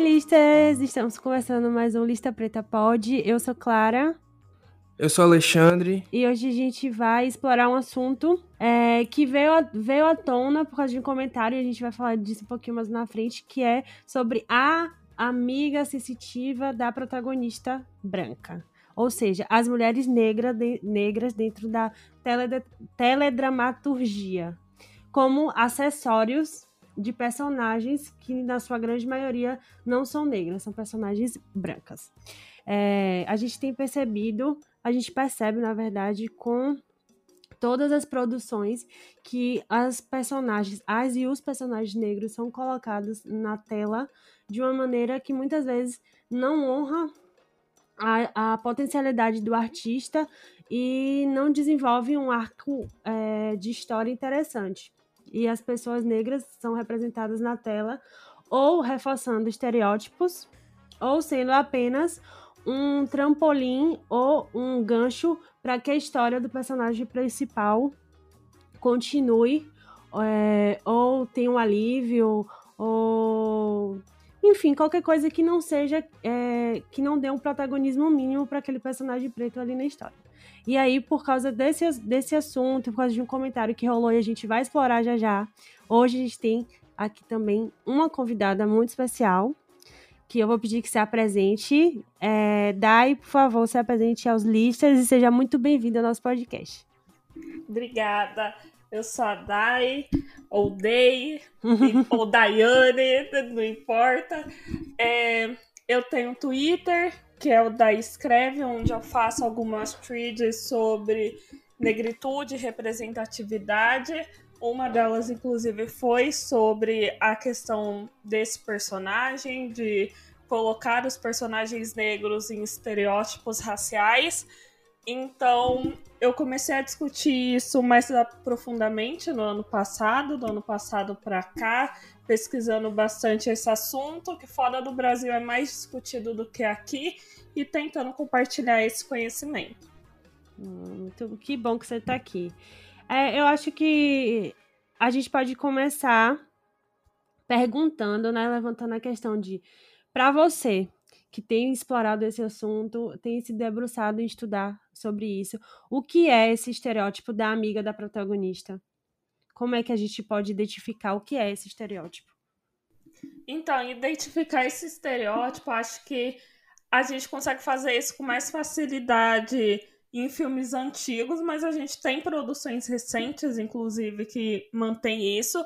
Oi, listas! Estamos começando mais um Lista Preta Pod. Eu sou Clara. Eu sou Alexandre. E hoje a gente vai explorar um assunto é, que veio, a, veio à tona por causa de um comentário, e a gente vai falar disso um pouquinho mais na frente, que é sobre a amiga sensitiva da protagonista branca. Ou seja, as mulheres negra de, negras dentro da tele, teledramaturgia, como acessórios de personagens que, na sua grande maioria, não são negras, são personagens brancas. É, a gente tem percebido, a gente percebe, na verdade, com todas as produções que as personagens, as e os personagens negros são colocados na tela de uma maneira que muitas vezes não honra a, a potencialidade do artista e não desenvolve um arco é, de história interessante e as pessoas negras são representadas na tela ou reforçando estereótipos ou sendo apenas um trampolim ou um gancho para que a história do personagem principal continue é, ou tenha um alívio ou enfim qualquer coisa que não seja é, que não dê um protagonismo mínimo para aquele personagem preto ali na história e aí, por causa desse, desse assunto, por causa de um comentário que rolou e a gente vai explorar já já, hoje a gente tem aqui também uma convidada muito especial, que eu vou pedir que se apresente. É, Dai, por favor, se apresente aos listas e seja muito bem-vinda ao nosso podcast. Obrigada. Eu sou a Dai, ou Dei, ou Daiane, não importa. É, eu tenho Twitter, que é o da Escreve, onde eu faço algumas threads sobre negritude e representatividade. Uma delas, inclusive, foi sobre a questão desse personagem, de colocar os personagens negros em estereótipos raciais. Então, eu comecei a discutir isso mais profundamente no ano passado, do ano passado para cá, pesquisando bastante esse assunto, que fora do Brasil é mais discutido do que aqui, e tentando compartilhar esse conhecimento. Muito que bom que você está aqui. É, eu acho que a gente pode começar perguntando, né, levantando a questão de, para você, que tem explorado esse assunto, tem se debruçado em estudar sobre isso. O que é esse estereótipo da amiga da protagonista? Como é que a gente pode identificar o que é esse estereótipo? Então, identificar esse estereótipo, acho que a gente consegue fazer isso com mais facilidade em filmes antigos, mas a gente tem produções recentes, inclusive, que mantém isso.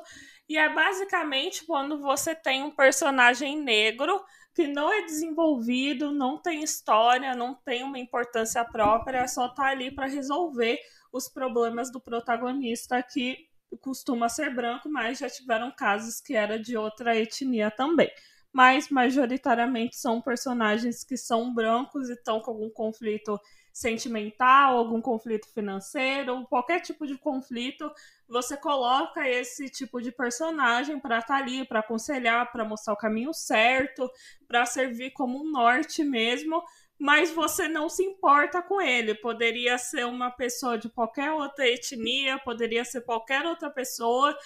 E é basicamente quando você tem um personagem negro que não é desenvolvido, não tem história, não tem uma importância própria, só tá ali para resolver os problemas do protagonista que costuma ser branco, mas já tiveram casos que era de outra etnia também. Mas majoritariamente são personagens que são brancos e estão com algum conflito sentimental, algum conflito financeiro, qualquer tipo de conflito, você coloca esse tipo de personagem para estar tá ali, para aconselhar, para mostrar o caminho certo, para servir como um norte mesmo, mas você não se importa com ele. Poderia ser uma pessoa de qualquer outra etnia, poderia ser qualquer outra pessoa,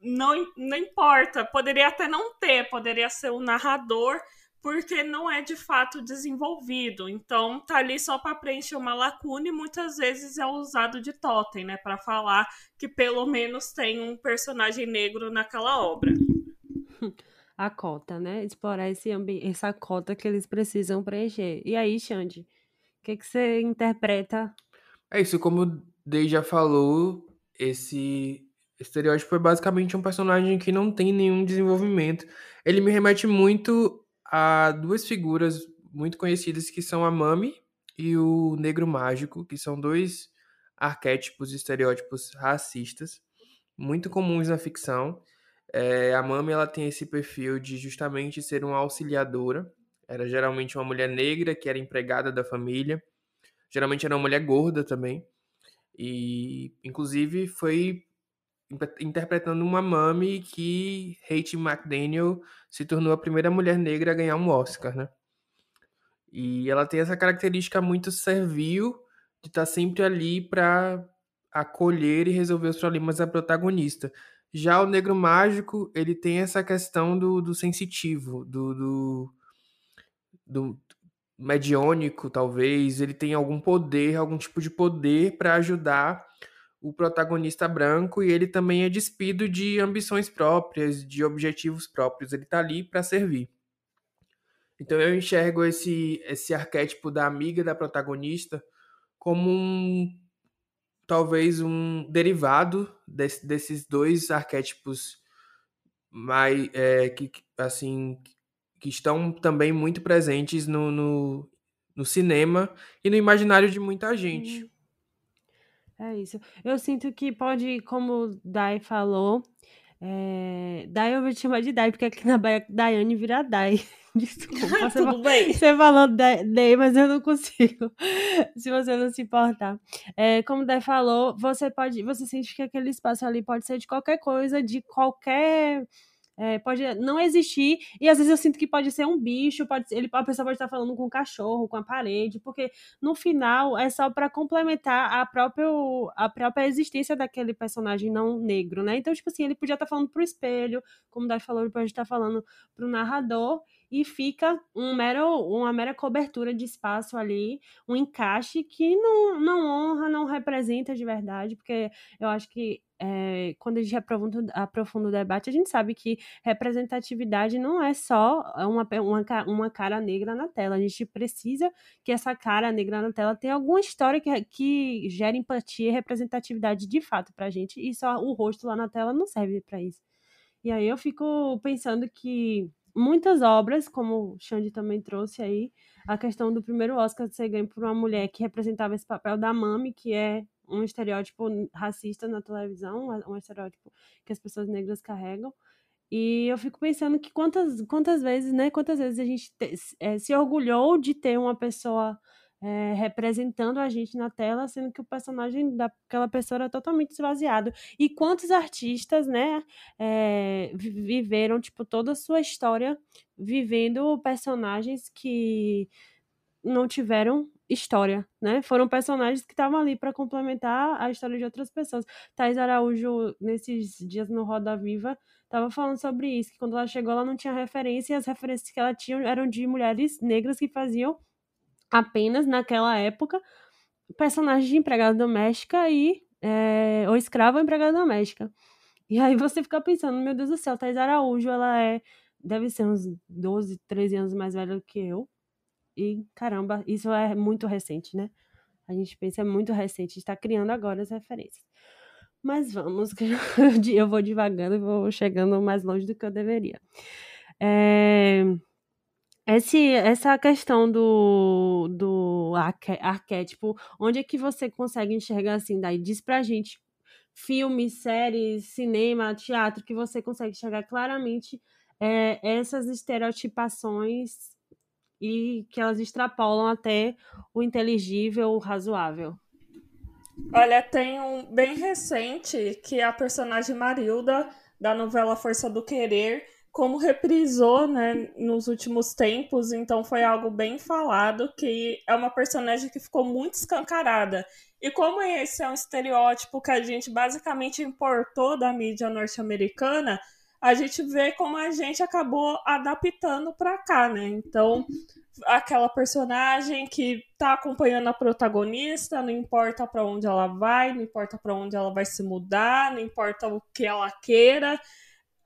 não, não importa. Poderia até não ter, poderia ser o um narrador porque não é de fato desenvolvido. Então tá ali só para preencher uma lacuna e muitas vezes é usado de totem, né, para falar que pelo menos tem um personagem negro naquela obra. A cota, né? Explorar esse ambiente, essa cota que eles precisam preencher. E aí, Xande, o que, que você interpreta? É isso, como o Dei já falou, esse estereótipo é basicamente um personagem que não tem nenhum desenvolvimento. Ele me remete muito há duas figuras muito conhecidas que são a Mami e o Negro Mágico, que são dois arquétipos e estereótipos racistas muito comuns na ficção. É, a Mami ela tem esse perfil de justamente ser uma auxiliadora. Era geralmente uma mulher negra que era empregada da família. Geralmente era uma mulher gorda também. E, inclusive, foi interpretando uma mami que Haiti McDaniel se tornou a primeira mulher negra a ganhar um Oscar, né? E ela tem essa característica muito servil de estar tá sempre ali para acolher e resolver os problemas da protagonista. Já o negro mágico, ele tem essa questão do, do sensitivo, do, do, do mediônico, talvez. Ele tem algum poder, algum tipo de poder para ajudar o protagonista branco e ele também é despido de ambições próprias, de objetivos próprios. Ele está ali para servir. Então eu enxergo esse, esse arquétipo da amiga da protagonista como um talvez um derivado desse, desses dois arquétipos mais é, que assim que estão também muito presentes no, no, no, cinema e no imaginário de muita gente. É isso. Eu sinto que pode, como Dai falou, é... Dai eu vou te chamar de Dai, porque aqui na Bahia Daiane vira Dai. Desculpa. Tudo bem. Você falou Dai, mas eu não consigo. se você não se importar. É, como o Dai falou, você pode. Você sente que aquele espaço ali pode ser de qualquer coisa, de qualquer é, pode não existir, e às vezes eu sinto que pode ser um bicho, pode ele, a pessoa pode estar falando com um cachorro, com a parede, porque no final é só para complementar a própria, a própria existência daquele personagem não negro, né? Então, tipo assim, ele podia estar falando pro espelho, como o Dai falou, ele pode estar falando pro narrador, e fica um mero, uma mera cobertura de espaço ali, um encaixe que não, não honra, não representa de verdade, porque eu acho que é, quando a gente aprofunda, aprofunda o debate, a gente sabe que representatividade não é só uma, uma, uma cara negra na tela. A gente precisa que essa cara negra na tela tenha alguma história que, que gere empatia e representatividade de fato pra gente, e só o rosto lá na tela não serve para isso. E aí eu fico pensando que muitas obras, como o Xande também trouxe aí, a questão do primeiro Oscar ser ganho por uma mulher que representava esse papel da mami, que é um estereótipo racista na televisão, um estereótipo que as pessoas negras carregam. E eu fico pensando que quantas, quantas vezes, né? Quantas vezes a gente te, é, se orgulhou de ter uma pessoa é, representando a gente na tela, sendo que o personagem daquela pessoa era totalmente esvaziado. E quantos artistas, né, é, viveram, tipo, toda a sua história vivendo personagens que não tiveram história, né? Foram personagens que estavam ali para complementar a história de outras pessoas. Thais Araújo, nesses dias no Roda Viva, estava falando sobre isso, que quando ela chegou, ela não tinha referência, e as referências que ela tinha eram de mulheres negras que faziam apenas naquela época personagens de empregada doméstica e é, ou escrava ou empregada doméstica. E aí você fica pensando, meu Deus do céu, Thais Araújo, ela é deve ser uns 12, 13 anos mais velha do que eu. E caramba, isso é muito recente, né? A gente pensa é muito recente, está criando agora as referências. Mas vamos, eu vou devagando e vou chegando mais longe do que eu deveria. É, esse, essa questão do, do arquétipo, onde é que você consegue enxergar assim? Daí diz pra gente filmes, séries, cinema, teatro, que você consegue enxergar claramente é, essas estereotipações e que elas extrapolam até o inteligível, o razoável. Olha, tem um bem recente que é a personagem Marilda da novela Força do Querer como reprisou, né, nos últimos tempos, então foi algo bem falado, que é uma personagem que ficou muito escancarada. E como esse é um estereótipo que a gente basicamente importou da mídia norte-americana, a gente vê como a gente acabou adaptando para cá, né? Então, aquela personagem que tá acompanhando a protagonista, não importa para onde ela vai, não importa para onde ela vai se mudar, não importa o que ela queira,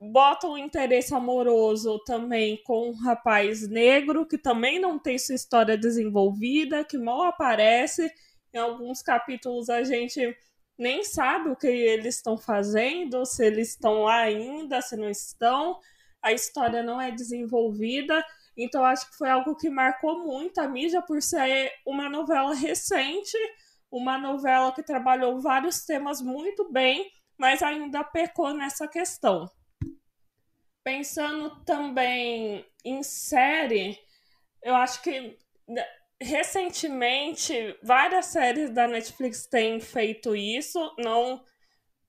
bota um interesse amoroso também com um rapaz negro que também não tem sua história desenvolvida, que mal aparece. Em alguns capítulos a gente nem sabe o que eles estão fazendo, se eles estão lá ainda, se não estão. A história não é desenvolvida. Então acho que foi algo que marcou muito a mídia por ser uma novela recente, uma novela que trabalhou vários temas muito bem, mas ainda pecou nessa questão. Pensando também em série, eu acho que né, recentemente várias séries da Netflix têm feito isso, não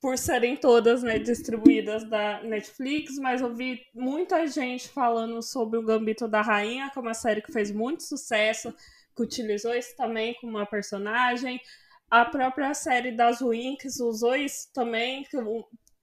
por serem todas né, distribuídas da Netflix, mas eu vi muita gente falando sobre o Gambito da Rainha, que é uma série que fez muito sucesso, que utilizou isso também como uma personagem. A própria série das Winx usou isso também,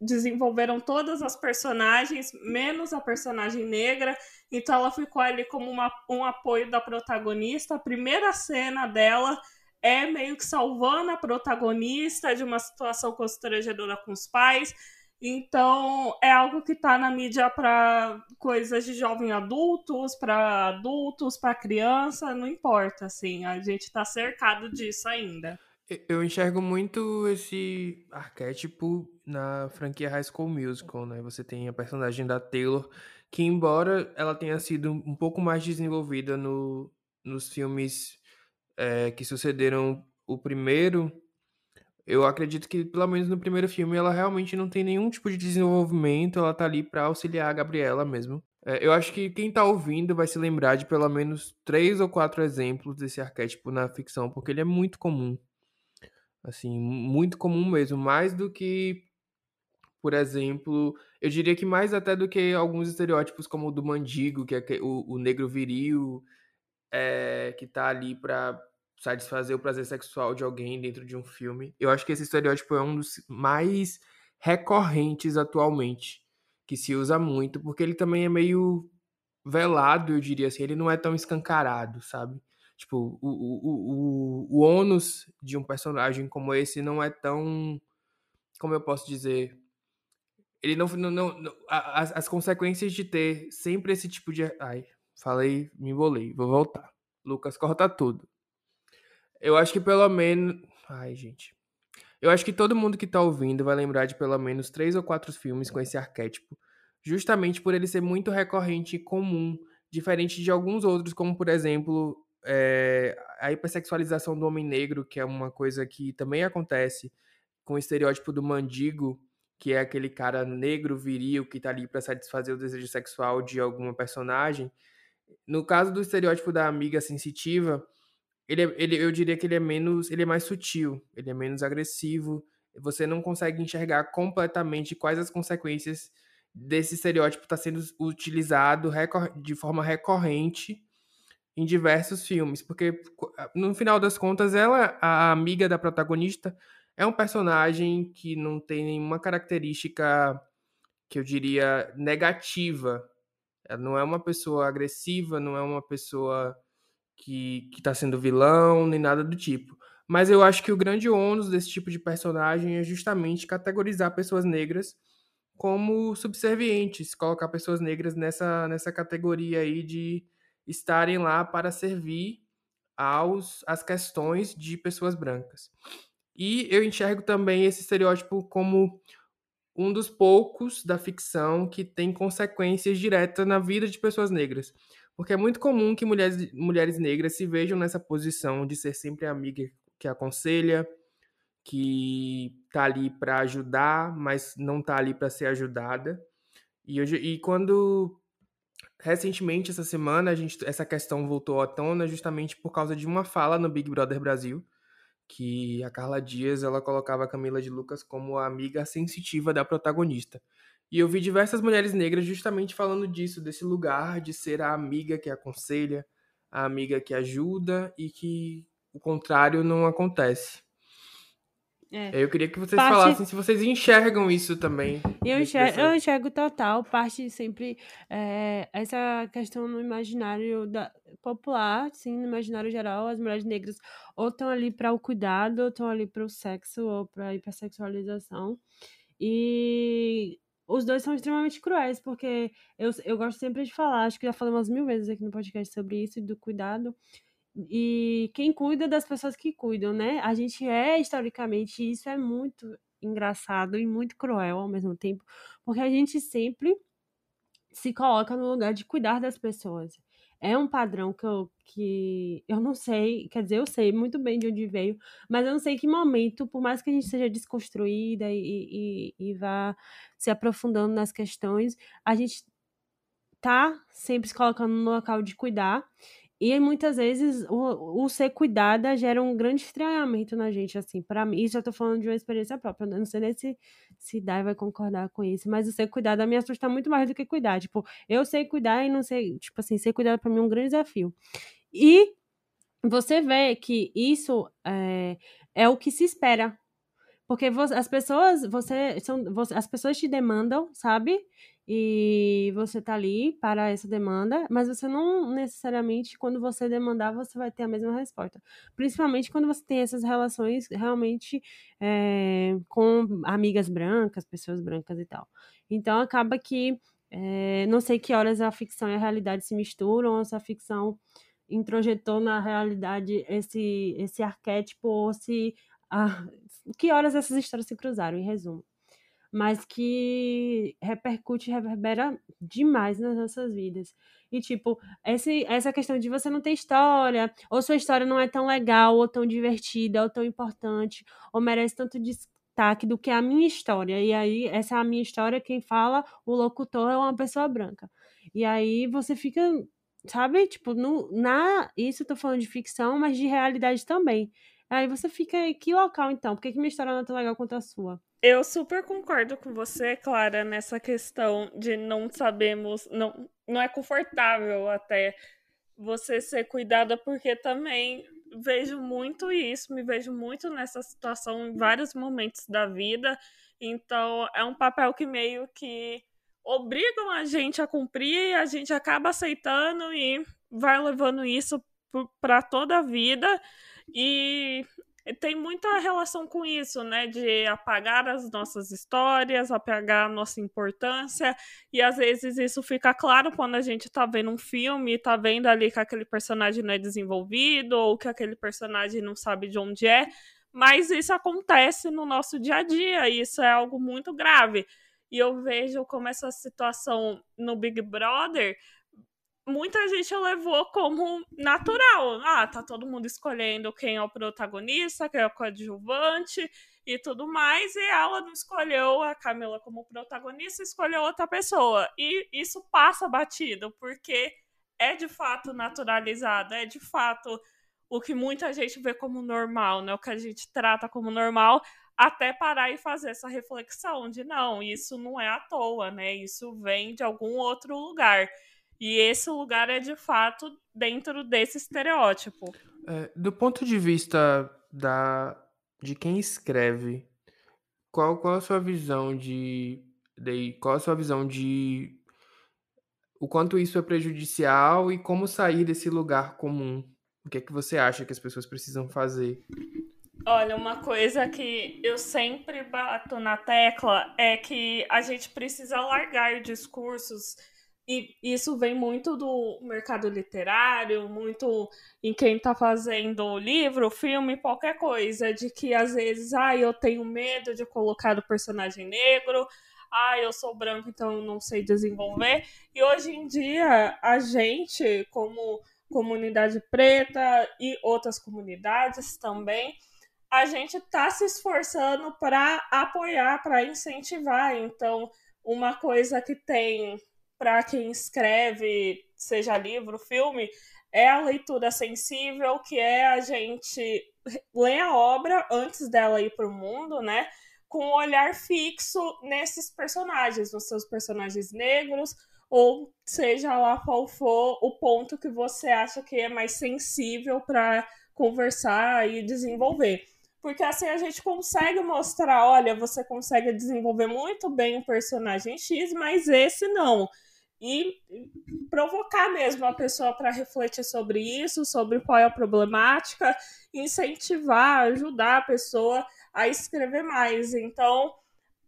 desenvolveram todas as personagens, menos a personagem negra. Então ela ficou ali como uma, um apoio da protagonista. A primeira cena dela é meio que salvando a protagonista de uma situação constrangedora com os pais. Então, é algo que está na mídia para coisas de jovem adultos, para adultos, para criança, não importa, assim, a gente está cercado disso ainda. Eu enxergo muito esse arquétipo na franquia High School Musical, né? Você tem a personagem da Taylor, que embora ela tenha sido um pouco mais desenvolvida no, nos filmes é, que sucederam o primeiro, eu acredito que pelo menos no primeiro filme ela realmente não tem nenhum tipo de desenvolvimento, ela tá ali para auxiliar a Gabriela mesmo. É, eu acho que quem tá ouvindo vai se lembrar de pelo menos três ou quatro exemplos desse arquétipo na ficção, porque ele é muito comum. Assim, muito comum mesmo, mais do que, por exemplo, eu diria que mais até do que alguns estereótipos como o do mendigo, que é o, o negro viril, é, que tá ali para satisfazer o prazer sexual de alguém dentro de um filme. Eu acho que esse estereótipo é um dos mais recorrentes atualmente, que se usa muito, porque ele também é meio velado, eu diria assim, ele não é tão escancarado, sabe? Tipo, o, o, o, o ônus de um personagem como esse não é tão. Como eu posso dizer? Ele não. não, não as, as consequências de ter sempre esse tipo de. Ai, falei, me embolei, vou voltar. Lucas, corta tudo. Eu acho que pelo menos. Ai, gente. Eu acho que todo mundo que tá ouvindo vai lembrar de pelo menos três ou quatro filmes com esse arquétipo, justamente por ele ser muito recorrente e comum, diferente de alguns outros, como por exemplo é, a hipersexualização do homem negro, que é uma coisa que também acontece com o estereótipo do mendigo, que é aquele cara negro, viril, que tá ali para satisfazer o desejo sexual de alguma personagem. No caso do estereótipo da amiga sensitiva, ele, é, ele, eu diria que ele é menos, ele é mais sutil, ele é menos agressivo. Você não consegue enxergar completamente quais as consequências desse estereótipo está sendo utilizado de forma recorrente em diversos filmes, porque no final das contas ela, a amiga da protagonista, é um personagem que não tem nenhuma característica que eu diria negativa. Ela não é uma pessoa agressiva, não é uma pessoa que está sendo vilão, nem nada do tipo. Mas eu acho que o grande ônus desse tipo de personagem é justamente categorizar pessoas negras como subservientes, colocar pessoas negras nessa, nessa categoria aí de estarem lá para servir aos as questões de pessoas brancas. E eu enxergo também esse estereótipo como um dos poucos da ficção que tem consequências diretas na vida de pessoas negras. Porque é muito comum que mulheres, mulheres negras se vejam nessa posição de ser sempre a amiga que aconselha, que tá ali para ajudar, mas não tá ali para ser ajudada. E, hoje, e quando recentemente, essa semana, a gente, essa questão voltou à tona justamente por causa de uma fala no Big Brother Brasil, que a Carla Dias ela colocava a Camila de Lucas como a amiga sensitiva da protagonista. E eu vi diversas mulheres negras justamente falando disso, desse lugar de ser a amiga que aconselha, a amiga que ajuda e que o contrário não acontece. É. Eu queria que vocês parte... falassem se vocês enxergam isso também. Eu enxergo, eu enxergo total, parte sempre é, essa questão no imaginário da, popular, sim, no imaginário geral, as mulheres negras ou estão ali para o cuidado, ou estão ali para o sexo, ou para a hipersexualização. E os dois são extremamente cruéis, porque eu, eu gosto sempre de falar, acho que já falei umas mil vezes aqui no podcast sobre isso, do cuidado e quem cuida das pessoas que cuidam, né? A gente é historicamente, isso é muito engraçado e muito cruel ao mesmo tempo, porque a gente sempre se coloca no lugar de cuidar das pessoas. É um padrão que eu, que eu não sei, quer dizer, eu sei muito bem de onde veio, mas eu não sei que momento, por mais que a gente seja desconstruída e, e, e vá se aprofundando nas questões, a gente tá sempre se colocando no local de cuidar e muitas vezes o, o, ser cuidada gera um grande estranhamento na gente, assim, para mim, isso eu tô falando de uma experiência própria, eu não sei nem se, se Dai vai concordar com isso, mas o ser cuidada me assusta muito mais do que cuidar, tipo, eu sei cuidar e não sei, tipo assim, ser cuidada para mim é um grande desafio. E você vê que isso é, é o que se espera Porque as pessoas, você, são, as pessoas te demandam, sabe? E você tá ali para essa demanda, mas você não necessariamente, quando você demandar, você vai ter a mesma resposta. Principalmente quando você tem essas relações realmente é, com amigas brancas, pessoas brancas e tal. Então acaba que é, não sei que horas a ficção e a realidade se misturam, ou se a ficção introjetou na realidade esse, esse arquétipo, ou se. Ah, que horas essas histórias se cruzaram, em resumo. Mas que repercute, reverbera demais nas nossas vidas. E, tipo, esse, essa questão de você não ter história, ou sua história não é tão legal, ou tão divertida, ou tão importante, ou merece tanto destaque do que a minha história. E aí, essa é a minha história, quem fala, o locutor é uma pessoa branca. E aí você fica, sabe, tipo, no, na. Isso eu tô falando de ficção, mas de realidade também. Aí você fica, que local então? Por que, que minha história não é tão legal quanto a sua? Eu super concordo com você, Clara, nessa questão de não sabemos, não, não é confortável até você ser cuidada, porque também vejo muito isso, me vejo muito nessa situação em vários momentos da vida. Então, é um papel que meio que obrigam a gente a cumprir, a gente acaba aceitando e vai levando isso para toda a vida. E tem muita relação com isso, né? De apagar as nossas histórias, apagar a nossa importância. E às vezes isso fica claro quando a gente tá vendo um filme e tá vendo ali que aquele personagem não é desenvolvido ou que aquele personagem não sabe de onde é. Mas isso acontece no nosso dia a dia e isso é algo muito grave. E eu vejo como essa situação no Big Brother muita gente levou como natural. Ah, tá todo mundo escolhendo quem é o protagonista, quem é o coadjuvante e tudo mais, e ela não escolheu a Camila como protagonista, escolheu outra pessoa. E isso passa batido, porque é de fato naturalizado, é de fato o que muita gente vê como normal, né? O que a gente trata como normal, até parar e fazer essa reflexão de não, isso não é à toa, né? Isso vem de algum outro lugar. E esse lugar é de fato dentro desse estereótipo. É, do ponto de vista da, de quem escreve, qual, qual a sua visão de, de. Qual a sua visão de o quanto isso é prejudicial e como sair desse lugar comum? O que é que você acha que as pessoas precisam fazer? Olha, uma coisa que eu sempre bato na tecla é que a gente precisa largar discursos e isso vem muito do mercado literário, muito em quem está fazendo livro, filme, qualquer coisa, de que às vezes, ah, eu tenho medo de colocar o personagem negro, ah, eu sou branco, então não sei desenvolver. E hoje em dia, a gente, como comunidade preta e outras comunidades também, a gente está se esforçando para apoiar, para incentivar. Então, uma coisa que tem para quem escreve, seja livro, filme, é a leitura sensível, que é a gente ler a obra antes dela ir para o mundo, né? Com um olhar fixo nesses personagens, nos seus personagens negros, ou seja lá qual for o ponto que você acha que é mais sensível para conversar e desenvolver. Porque assim a gente consegue mostrar, olha, você consegue desenvolver muito bem o personagem X, mas esse não e provocar mesmo a pessoa para refletir sobre isso, sobre qual é a problemática, incentivar, ajudar a pessoa a escrever mais. Então,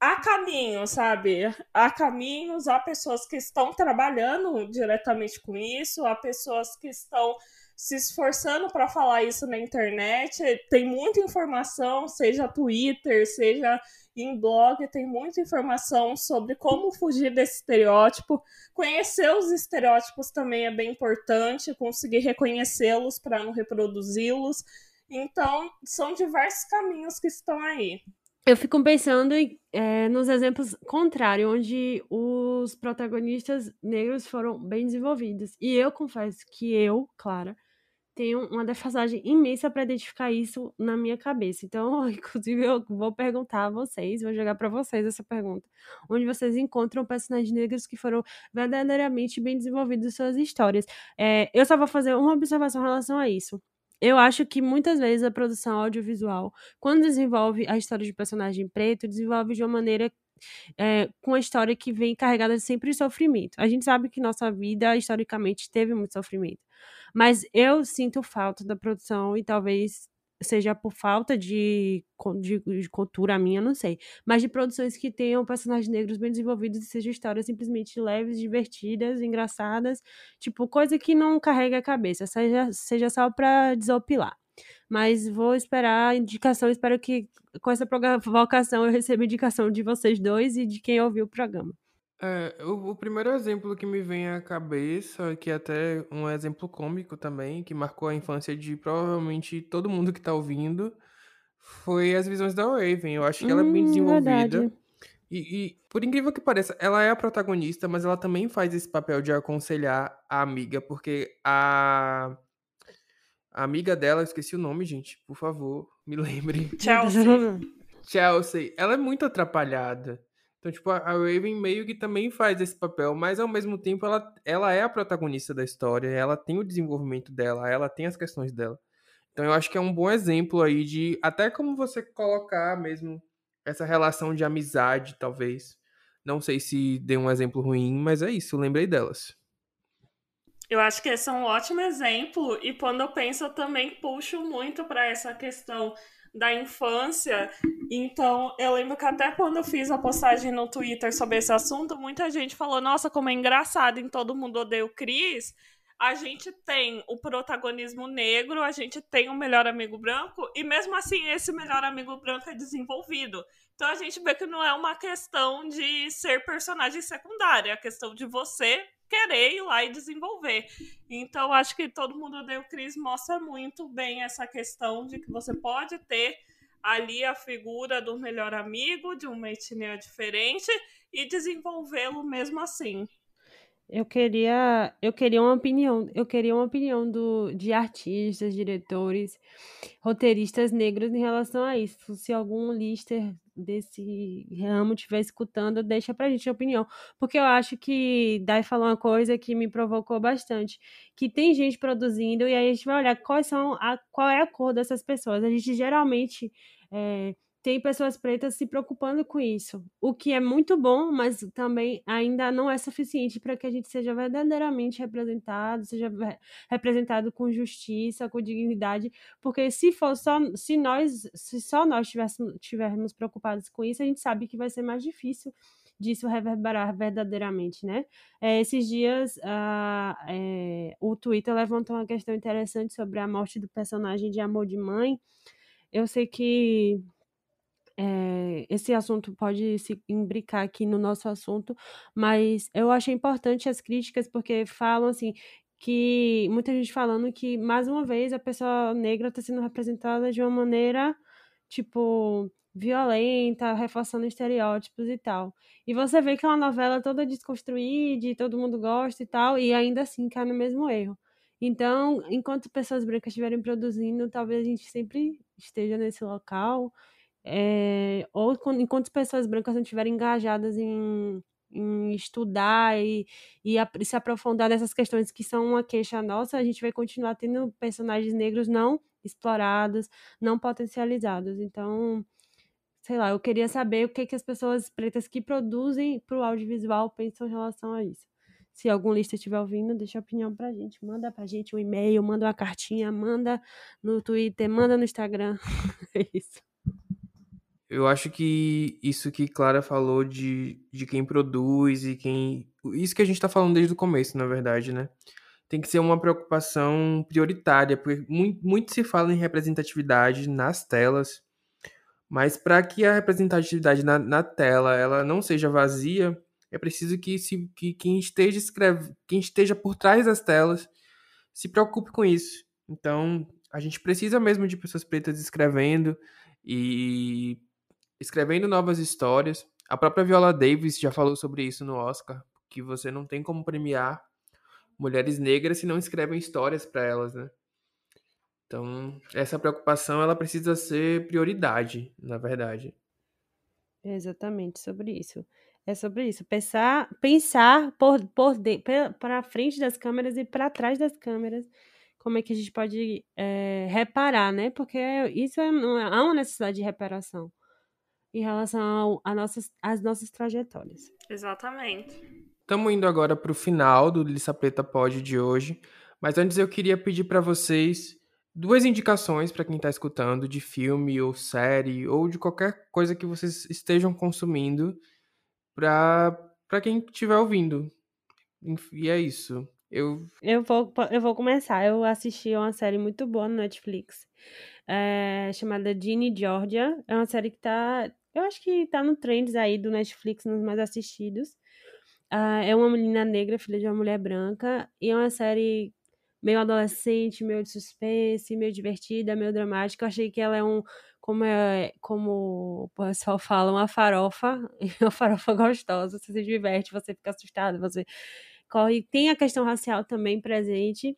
há caminhos, sabe? Há caminhos, há pessoas que estão trabalhando diretamente com isso, há pessoas que estão se esforçando para falar isso na internet. Tem muita informação, seja Twitter, seja em blog tem muita informação sobre como fugir desse estereótipo. Conhecer os estereótipos também é bem importante, conseguir reconhecê-los para não reproduzi-los. Então, são diversos caminhos que estão aí. Eu fico pensando é, nos exemplos contrários, onde os protagonistas negros foram bem desenvolvidos. E eu confesso que eu, Clara, tenho uma defasagem imensa para identificar isso na minha cabeça. Então, inclusive, eu vou perguntar a vocês, vou jogar para vocês essa pergunta. Onde vocês encontram personagens negros que foram verdadeiramente bem desenvolvidos em suas histórias. É, eu só vou fazer uma observação em relação a isso. Eu acho que muitas vezes a produção audiovisual, quando desenvolve a história de personagem preto, desenvolve de uma maneira é, com a história que vem carregada sempre de sofrimento. A gente sabe que nossa vida, historicamente, teve muito sofrimento. Mas eu sinto falta da produção e talvez seja por falta de, de, de, cultura minha, não sei. Mas de produções que tenham personagens negros bem desenvolvidos e sejam histórias simplesmente leves, divertidas, engraçadas. Tipo, coisa que não carrega a cabeça, seja, seja só pra desopilar. Mas vou esperar indicação, espero que com essa provocação eu receba indicação de vocês dois e de quem ouviu o programa. É, o, o, primeiro exemplo que me vem à cabeça, que é até um exemplo cômico também, que marcou a infância de provavelmente todo mundo que está ouvindo, foi As Visões da Raven. Eu acho que hum, ela é bem hum, desenvolvida. E, e, por incrível que pareça, ela é a protagonista, mas ela também faz esse papel de aconselhar a amiga, porque a, a amiga dela, esqueci o nome, gente, por favor, me lembre. Chelsea. Chelsea. Ela é muito atrapalhada. Então, tipo, a Raven meio que também faz esse papel, mas ao mesmo tempo ela, ela é a protagonista da história, ela tem o desenvolvimento dela, ela tem as questões dela. Então eu acho que é um bom exemplo aí de até como você colocar mesmo essa relação de amizade, talvez. Não sei se deu um exemplo ruim, mas é isso, lembrei delas. Eu acho que esse é um ótimo exemplo, e quando eu penso, eu também puxo muito para essa questão da infância. Então, eu lembro que até quando eu fiz a postagem no Twitter sobre esse assunto, muita gente falou: nossa, como é engraçado em Todo Mundo Odeia o Cris. A gente tem o protagonismo negro, a gente tem o melhor amigo branco, e mesmo assim, esse melhor amigo branco é desenvolvido. Então a gente vê que não é uma questão de ser personagem secundário, é a questão de você querer ir lá e desenvolver. Então, acho que todo mundo o Cris mostra muito bem essa questão de que você pode ter ali a figura do melhor amigo, de uma etnia diferente, e desenvolvê-lo mesmo assim. Eu queria, eu queria uma opinião, eu queria uma opinião do, de artistas, diretores, roteiristas negros em relação a isso. Se algum lister desse ramo estiver escutando, deixa pra gente a opinião. Porque eu acho que Dai falou uma coisa que me provocou bastante. Que tem gente produzindo, e aí a gente vai olhar quais são a, qual é a cor dessas pessoas. A gente geralmente. É, tem pessoas pretas se preocupando com isso, o que é muito bom, mas também ainda não é suficiente para que a gente seja verdadeiramente representado, seja representado com justiça, com dignidade, porque se for só se nós, se só nós tivéssemos, tivermos preocupados com isso, a gente sabe que vai ser mais difícil disso reverberar verdadeiramente, né? É, esses dias uh, é, o Twitter levantou uma questão interessante sobre a morte do personagem de Amor de Mãe. Eu sei que é, esse assunto pode se imbricar aqui no nosso assunto, mas eu achei importante as críticas porque falam assim que muita gente falando que mais uma vez a pessoa negra está sendo representada de uma maneira tipo violenta, reforçando estereótipos e tal. E você vê que é uma novela toda desconstruída, todo mundo gosta e tal, e ainda assim cai no mesmo erro. Então, enquanto pessoas brancas estiverem produzindo, talvez a gente sempre esteja nesse local é, ou quando, enquanto as pessoas brancas não estiverem engajadas em, em estudar e, e, a, se aprofundar nessas questões que são uma queixa nossa, a gente vai continuar tendo personagens negros não explorados, não potencializados. Então, sei lá, eu queria saber o que, que as pessoas pretas que produzem para o audiovisual pensam em relação a isso. Se algum lista estiver ouvindo, deixa a opinião pra gente. Manda pra gente um e-mail, manda uma cartinha, manda no Twitter, manda no Instagram. é isso. Eu acho que isso que Clara falou de, de quem produz e quem. Isso que a gente está falando desde o começo, na verdade, né? Tem que ser uma preocupação prioritária, porque muito, muito se fala em representatividade nas telas, mas para que a representatividade na, na, tela ela não seja vazia, é preciso que, se, que quem, esteja escreve, quem esteja por trás das telas se preocupe com isso. Então, a gente precisa mesmo de pessoas pretas escrevendo e escrevendo novas histórias. A própria Viola Davis já falou sobre isso no Oscar, que você não tem como premiar mulheres negras se não escrevem histórias para elas, né? Então, essa preocupação ela precisa ser prioridade, na verdade. É exatamente sobre isso. É sobre isso. Pensar, pensar por, por para frente das câmeras e para trás das câmeras como é que a gente pode é, reparar, né? Porque isso é, há uma necessidade de reparação em relação a nossas, às nossas trajetórias. Exatamente. Estamos indo agora para o final do Lissa Preta Pod de hoje, mas antes eu queria pedir para vocês duas indicações para quem está escutando de filme ou série ou de qualquer coisa que vocês estejam consumindo para quem estiver ouvindo. E é isso. Eu... Eu, vou, eu vou começar. Eu assisti uma série muito boa no Netflix, é, chamada Ginny Georgia. É uma série que tá. Eu acho que tá no trends aí do Netflix, nos mais assistidos. Uh, é uma menina negra, filha de uma mulher branca, e é uma série meio adolescente, meio de suspense, meio divertida, meio dramática. Eu achei que ela é um, como é, como o pessoal fala, uma farofa, uma farofa gostosa. Você se diverte, você fica assustado, você corre. Tem a questão racial também presente.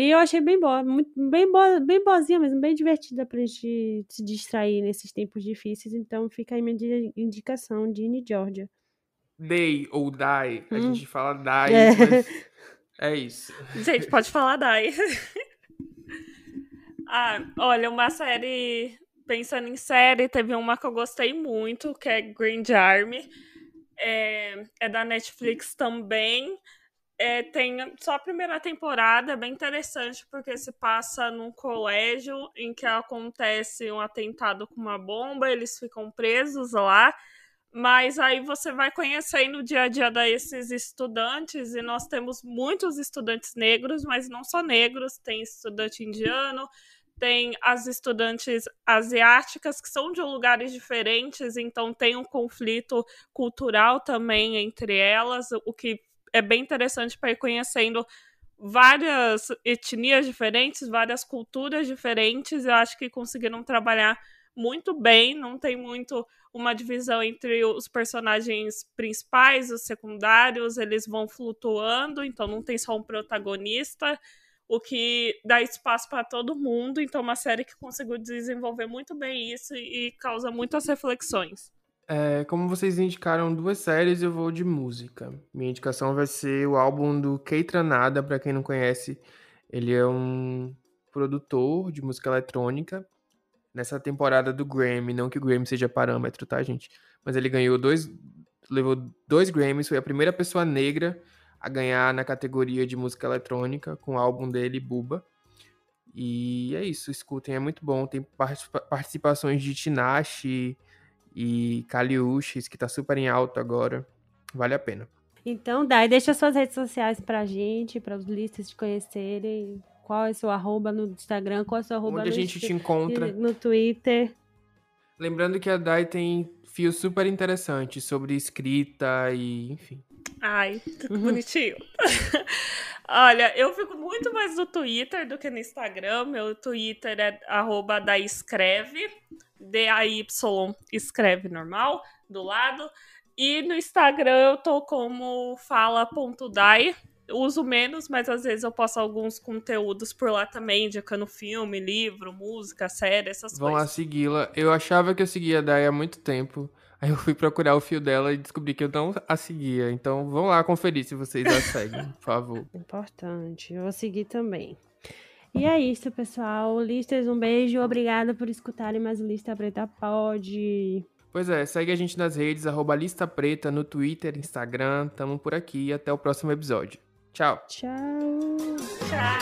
E eu achei bem boa, muito, bem boa, bem boazinha mesmo, bem divertida pra gente se distrair nesses tempos difíceis. Então fica aí minha indicação, Dini Georgia. Day ou Die, a hum. gente fala Die, é. mas é isso. Gente, pode falar Die. ah, olha, uma série, pensando em série, teve uma que eu gostei muito, que é Green Army é, é da Netflix também. É, tem só a primeira temporada, bem interessante, porque se passa num colégio em que acontece um atentado com uma bomba, eles ficam presos lá, mas aí você vai conhecendo o dia a dia desses estudantes, e nós temos muitos estudantes negros, mas não só negros, tem estudante indiano, tem as estudantes asiáticas que são de lugares diferentes, então tem um conflito cultural também entre elas, o que é bem interessante para ir conhecendo várias etnias diferentes, várias culturas diferentes. Eu acho que conseguiram trabalhar muito bem, não tem muito uma divisão entre os personagens principais, os secundários, eles vão flutuando, então não tem só um protagonista o que dá espaço para todo mundo. Então, uma série que conseguiu desenvolver muito bem isso e causa muitas reflexões. É, como vocês indicaram duas séries, eu vou de música. Minha indicação vai ser o álbum do Keitranada, para quem não conhece. Ele é um produtor de música eletrônica. Nessa temporada do Grammy, não que o Grammy seja parâmetro, tá, gente? Mas ele ganhou dois, levou dois Grammys, foi a primeira pessoa negra a ganhar na categoria de música eletrônica com o álbum dele, Buba. E é isso, escutem, é muito bom. Tem participações de Tinashe e Kaliushis, que tá super em alta agora. Vale a pena. Então, Dai, deixa suas redes sociais pra gente, para os listas te conhecerem. Qual é o seu arroba no Instagram? Qual é o seu arroba Onde a gente te encontra? No Twitter. Lembrando que a Dai tem fios super interessantes sobre escrita e, enfim. Ai, que uhum. bonitinho. Olha, eu fico muito mais no Twitter do que no Instagram. Meu Twitter é arroba daescreve, D-A-Y, escreve normal, do lado. E no Instagram eu tô como fala.dai. Uso menos, mas às vezes eu posto alguns conteúdos por lá também, indicando filme, livro, música, série, essas Vão coisas. Vão lá segui-la. Eu achava que eu seguia a Dai há muito tempo. Aí eu fui procurar o fio dela e descobri que eu não a seguia. Então vão lá conferir se vocês a seguem, por favor. Importante. Eu vou seguir também. E é isso, pessoal. Listas, um beijo. Obrigada por escutarem mais o Lista Preta Pode. Pois é, segue a gente nas redes, arroba Lista Preta, no Twitter, Instagram. Tamo por aqui e até o próximo episódio. Tchau. Tchau. Tchau.